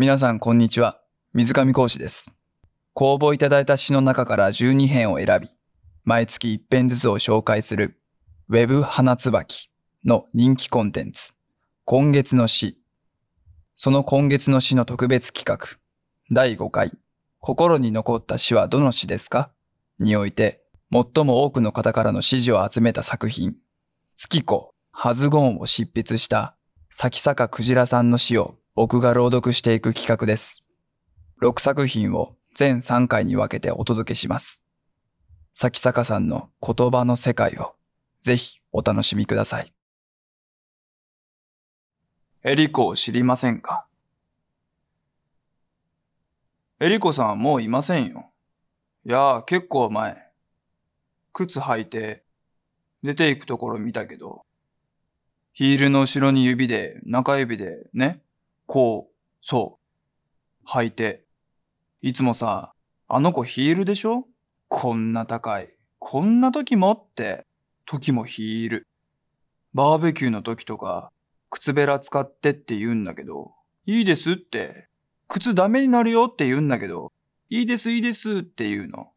皆さんこんにちは。水上講師です。公募いただいた詩の中から12編を選び、毎月1編ずつを紹介する Web 花椿の人気コンテンツ、今月の詩。その今月の詩の特別企画、第5回、心に残った詩はどの詩ですか？において、最も多くの方からの支持を集めた作品、月子、ハズゴーンを執筆した、咲坂クジラさんの詩を僕が朗読していく企画です。6作品を全3回に分けてお届けします。咲坂さんの言葉の世界をぜひお楽しみください。エリコを知りませんか？エリコさんはもういませんよ。いやー結構前。靴履いて出て行くところ見たけど、ヒールの後ろに指で、中指でね、こう、そう、履いて。いつもさ、あの子ヒールでしょ？こんな高い。こんな時もって、時もヒール。バーベキューの時とか、靴べら使ってって言うんだけど、いいですって、靴ダメになるよって言うんだけど、いいですいいですって言うの。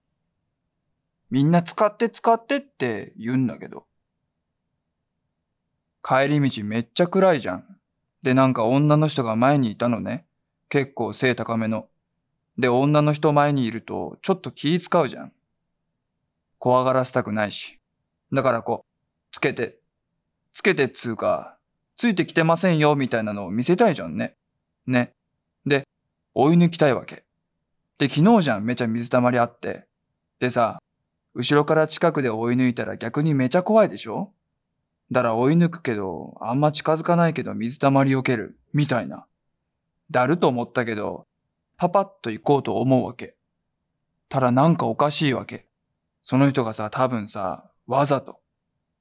みんな使って使ってって言うんだけど。帰り道めっちゃ暗いじゃん。で、なんか女の人が前にいたのね。結構背高めの。で、女の人前にいると、ちょっと気使うじゃん。怖がらせたくないし。だからこう、つけて、つけてっつうか、ついてきてませんよみたいなのを見せたいじゃんね。ね。で、追い抜きたいわけ。で、昨日じゃんめちゃ水たまりあって。でさ、後ろから近くで追い抜いたら逆にめちゃ怖いでしょ？だら追い抜くけど、あんま近づかないけど水たまり避ける、みたいな。だると思ったけど、パパッと行こうと思うわけ。ただなんかおかしいわけ。その人がさ、多分さ、わざと、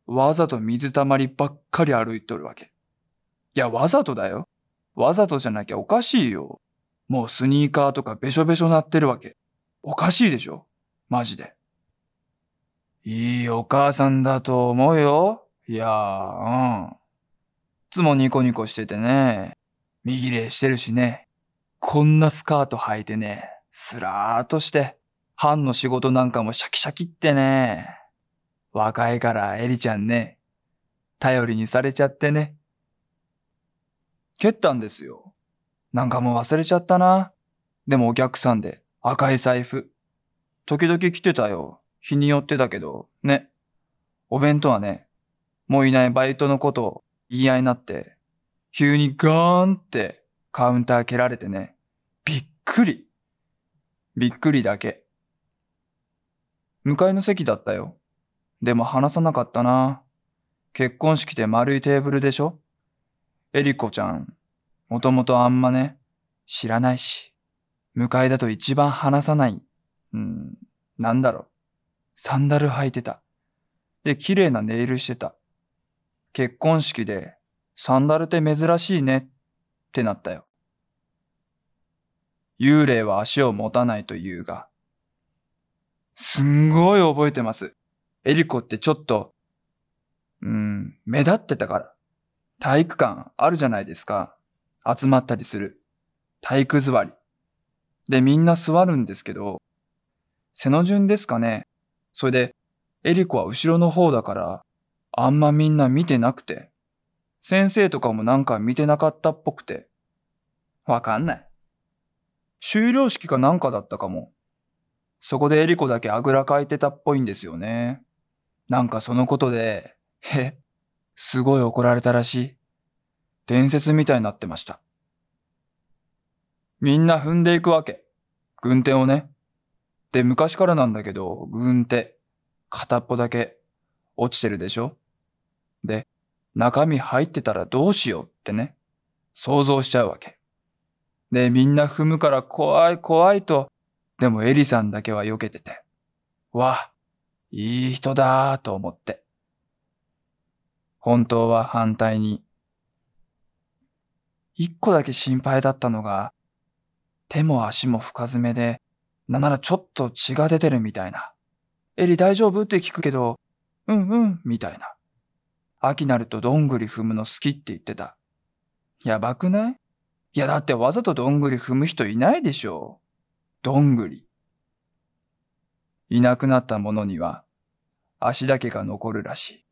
わざと水たまりばっかり歩いとるわけ。いや、わざとだよ。わざとじゃなきゃおかしいよ。もうスニーカーとかべしょべしょなってるわけ。おかしいでしょマジで。いいお母さんだと思うよ。いやー、うん。いつもニコニコしててね。右礼してるしね。こんなスカート履いてね。スラーっとして。班の仕事なんかもシャキシャキってね。若いからエリちゃんね。頼りにされちゃってね。蹴ったんですよ。なんかもう忘れちゃったな。でもお客さんで赤い財布。時々来てたよ。日によってだけど、ね。お弁当はね、もういないバイトのことを言い合いになって、急にガーンってカウンター蹴られてね、びっくり。びっくりだけ。向かいの席だったよ。でも話さなかったな。結婚式で丸いテーブルでしょ？エリコちゃん、もともとあんまね、知らないし、向かいだと一番話さない。うん、なんだろう。サンダル履いてた。で、綺麗なネイルしてた。結婚式で、サンダルって珍しいねってなったよ。幽霊は足を持たないと言うが、すんごい覚えてます。エリコってちょっと、うん、目立ってたから。体育館あるじゃないですか。集まったりする。体育座り。で、みんな座るんですけど、背の順ですかね。それで、エリコは後ろの方だから、あんまみんな見てなくて。先生とかもなんか見てなかったっぽくて。わかんない。修了式かなんかだったかも。そこでエリコだけあぐらかいてたっぽいんですよね。なんかそのことで、へ、すごい怒られたらしい。伝説みたいになってました。みんな踏んでいくわけ。軍手をね。で、昔からなんだけど、軍手、片っぽだけ落ちてるでしょで、中身入ってたらどうしようってね、想像しちゃうわけ。で、みんな踏むから怖い怖いと、でもエリさんだけは避けてて、わ、いい人だーと思って。本当は反対に。一個だけ心配だったのが、手も足も深爪で、なならちょっと血が出てるみたいな。エリ大丈夫？って聞くけど、うんうん、みたいな。秋なるとどんぐり踏むの好きって言ってた。やばくないいやだってわざとどんぐり踏む人いないでしょ。どんぐり。いなくなったものには足だけが残るらしい。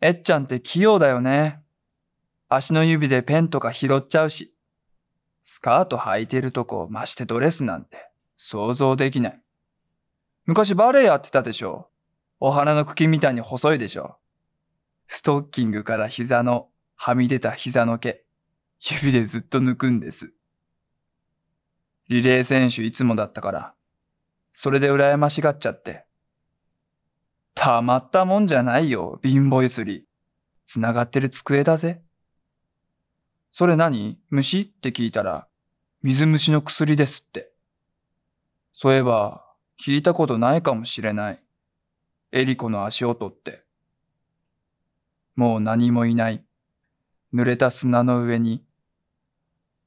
えっちゃんって器用だよね。足の指でペンとか拾っちゃうし。スカート履いてるとこましてドレスなんて想像できない。昔バレエやってたでしょ。お花の茎みたいに細いでしょ。ストッキングから膝のはみ出た膝の毛、指でずっと抜くんです。リレー選手いつもだったから、それで羨ましがっちゃって。たまったもんじゃないよ、貧乏ゆすり。つながってる机だぜ。それ何？虫？って聞いたら、水虫の薬ですって。そういえば、聞いたことないかもしれない。エリコの足音って。もう何もいない。濡れた砂の上に、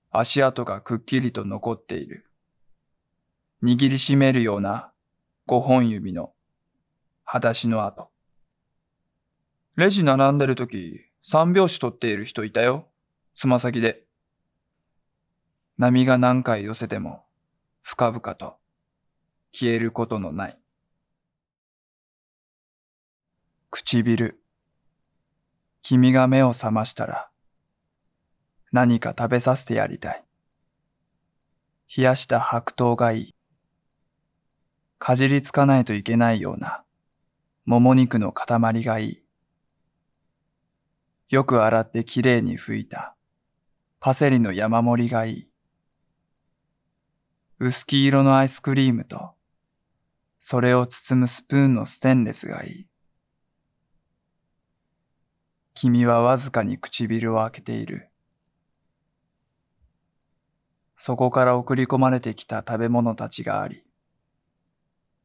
足跡がくっきりと残っている。握りしめるような五本指の裸足の跡。レジ並んでる時、三拍子取っている人いたよ。つま先で。波が何回寄せても、深々と消えることのない。唇。君が目を覚ましたら、何か食べさせてやりたい。冷やした白桃がいい。かじりつかないといけないような、もも肉の塊がいい。よく洗ってきれいに拭いた、パセリの山盛りがいい。薄黄色のアイスクリームと、それを包むスプーンのステンレスがいい。君はわずかに唇を開けている。そこから送り込まれてきた食べ物たちがあり、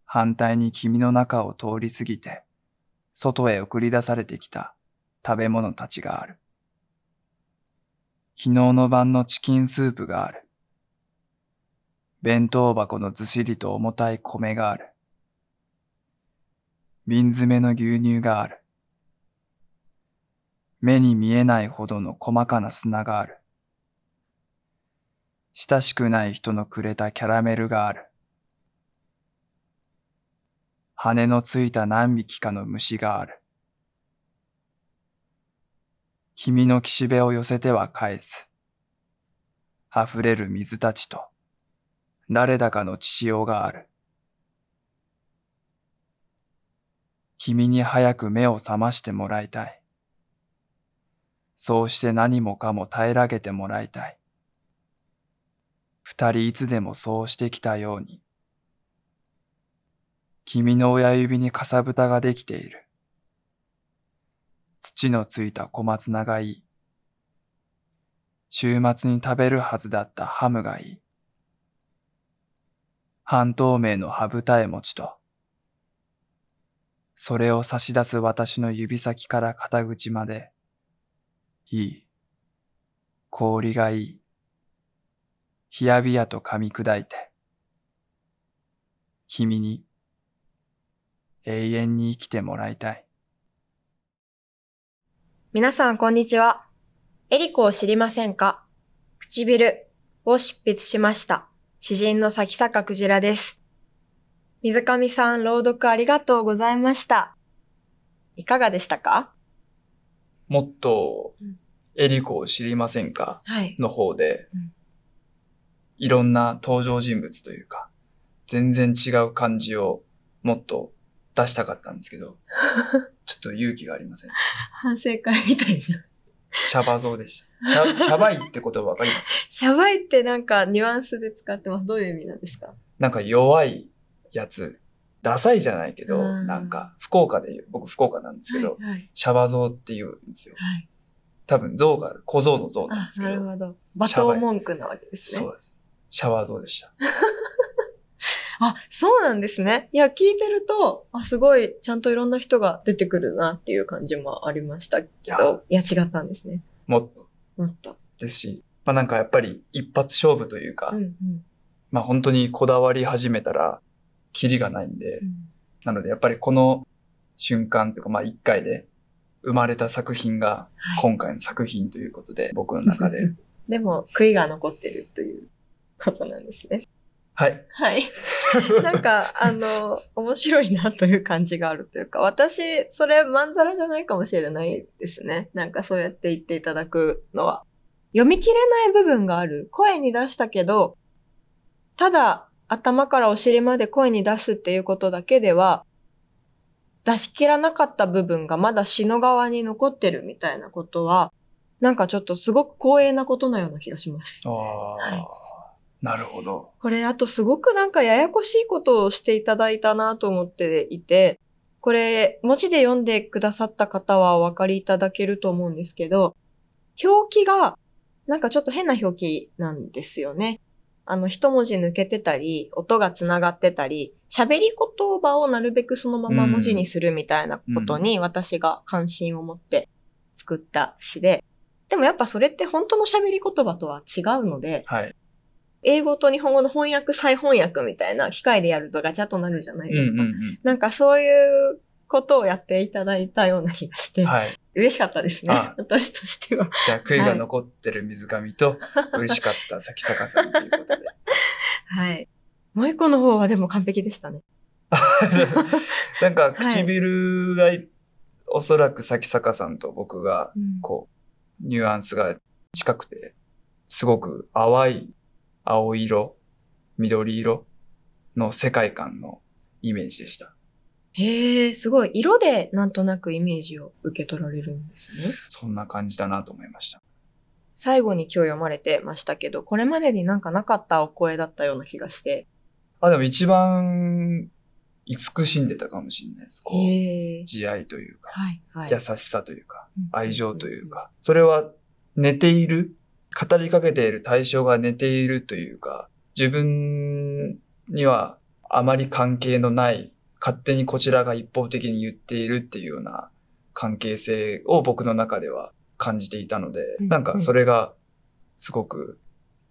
反対に君の中を通り過ぎて、外へ送り出されてきた食べ物たちがある。昨日の晩のチキンスープがある。弁当箱のずしりと重たい米がある。瓶詰めの牛乳がある。目に見えないほどの細かな砂がある。親しくない人のくれたキャラメルがある。羽のついた何匹かの虫がある。君の岸辺を寄せては返す。溢れる水たちと、誰だかの血潮がある。君に早く目を覚ましてもらいたい。そうして何もかも平らげてもらいたい。二人いつでもそうしてきたように。君の親指にかさぶたができている。土のついた小松菜がいい。週末に食べるはずだったハムがいい。半透明の羽二重餅と、それを差し出す私の指先から肩口まで、いい。氷がいい。ひやびやと噛み砕いて、君に永遠に生きてもらいたい。皆さん、こんにちは。エリコを知りませんか？唇を執筆しました。詩人の咲坂クジラです。水上さん、朗読ありがとうございました。いかがでしたか？もっとうん、エリコを知りませんか？はい。の方でうん、いろんな登場人物というか、全然違う感じをもっと出したかったんですけど、ちょっと勇気がありません。反省会みたいな。シャバ像でした。シャシャバいって言葉わかります？シャバいってなんかニュアンスで使ってます。どういう意味なんですか？なんか弱いやつ、ダサいじゃないけど、うんなんか福岡で言う、僕福岡なんですけど、はい。はい。シャバ像って言うんですよ。はい。多分像が小像の像なんあで、すけど、なるほど。罵倒文句なわけですね。そうです。シャワー像でした。あ、そうなんですね。いや、聞いてると、あ、すごい、ちゃんといろんな人が出てくるなっていう感じもありましたけやど、いや、違ったんですね。もっともっと。ですし、まあなんかやっぱり一発勝負というか、うんうんまあ本当にこだわり始めたら、キリがないんで、うん。なのでやっぱりこの瞬間とか、まあ一回で生まれた作品がはい今回の作品ということで、僕の中で。でも、悔いが残ってるということなんですね。はい。はい。なんか、あの、面白いなという感じがあるというか、私、それまんざらじゃないかもしれないですね。なんかそうやって言っていただくのは。読み切れない部分がある。声に出したけど、ただ頭からお尻まで声に出すっていうことだけでは、出し切らなかった部分がまだ詩の側に残ってるみたいなことは、なんかちょっとすごく光栄なことのような気がします。ああ、はいなるほど。これ、あとすごくなんかややこしいことをしていただいたなと思っていて、これ、文字で読んでくださった方はお分かりいただけると思うんですけど、表記が、なんかちょっと変な表記なんですよね。あの、一文字抜けてたり、音が繋がってたり、喋り言葉をなるべくそのまま文字にするみたいなことに私が関心を持って作った詩で、でもやっぱそれって本当の喋り言葉とは違うので、はい。英語と日本語の翻訳再翻訳みたいな機械でやるとガチャとなるじゃないうんうですか。なんかそういうことをやっていただいたような気がして、ん。はい。嬉しかったですねあ。私としては。じゃあ、悔いが残ってる水上と、嬉しかった咲坂さんということで。はい。もう一個の方はでも完璧でしたね。なんか、唇が、おそらく咲坂さんと僕が、うんこう、ニュアンスが近くて、すごく淡い青色、緑色の世界観のイメージでした。へえ、すごい。色でなんとなくイメージを受け取られるんですね。そんな感じだなと思いました。最後に今日読まれてましたけど、これまでになんかなかったお声だったような気がして。あ、でも一番、慈しんでたかもしれないです。こう。慈愛というか、はい、はい。優しさというか、うん愛情というか、それは寝ている、語りかけている対象が寝ているというか、自分にはあまり関係のない、勝手にこちらが一方的に言っているっていうような関係性を僕の中では感じていたので、うんなんかそれがすごく、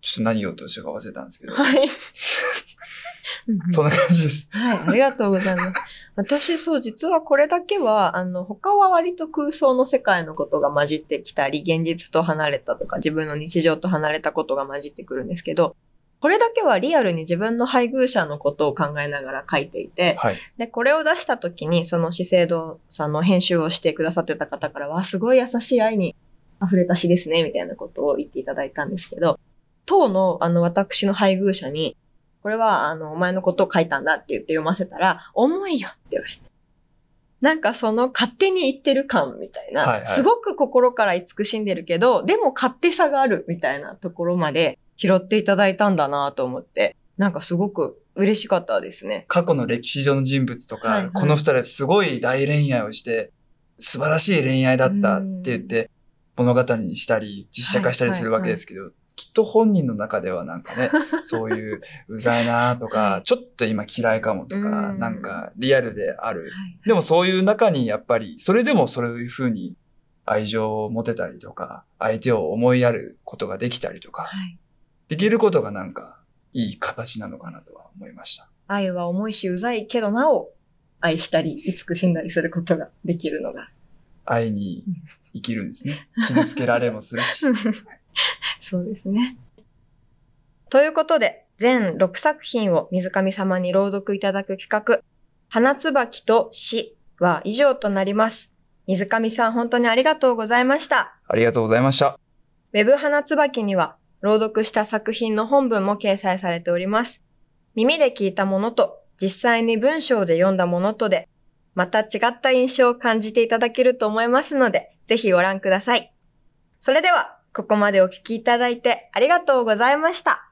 ちょっと何言おうとしたか忘れたんですけど、はい。そんな感じです。はい、ありがとうございます。私、そう、実はこれだけは、あの、他は割と空想の世界のことが混じってきたり、現実と離れたとか、自分の日常と離れたことが混じってくるんですけど、これだけはリアルに自分の配偶者のことを考えながら書いていて、はい。で、これを出した時に、その資生堂さんの編集をしてくださってた方からは、すごい優しい愛に溢れた詩ですね、みたいなことを言っていただいたんですけど、当の、あの、私の配偶者に、これは、あの、お前のことを書いたんだって言って読ませたら、重いよって言われて。なんかその勝手に言ってる感みたいな、はいはいすごく心から慈しんでるけど、でも勝手さがあるみたいなところまで拾っていただいたんだなと思って、なんかすごく嬉しかったですね。過去の歴史上の人物とか、はいはい。この二人はすごい大恋愛をして、素晴らしい恋愛だったって言って、物語にしたり、実写化したりするわけですけど、きっと本人の中ではなんかね、そういう、うざいなとか、はい。ちょっと今嫌いかもとか、うん。なんかリアルである。はいでもそういう中にやっぱり、それでもそういうふうに愛情を持てたりとか、相手を思いやることができたりとか、はいできることがなんか、いい形なのかなとは思いました。愛は重いしうざいけどなお愛したり慈しんだりすることができるのが。愛に生きるんですね。傷つけられもするし。そうですね。ということで、全6作品を水上様に朗読いただく企画、花椿と死は以上となります。水上さん本当にありがとうございました。ありがとうございました。ウェブ花椿には朗読した作品の本文も掲載されております。耳で聞いたものと実際に文章で読んだものとで、また違った印象を感じていただけると思いますので、ぜひご覧ください。それでは、ここまでお聴きいただいてありがとうございました。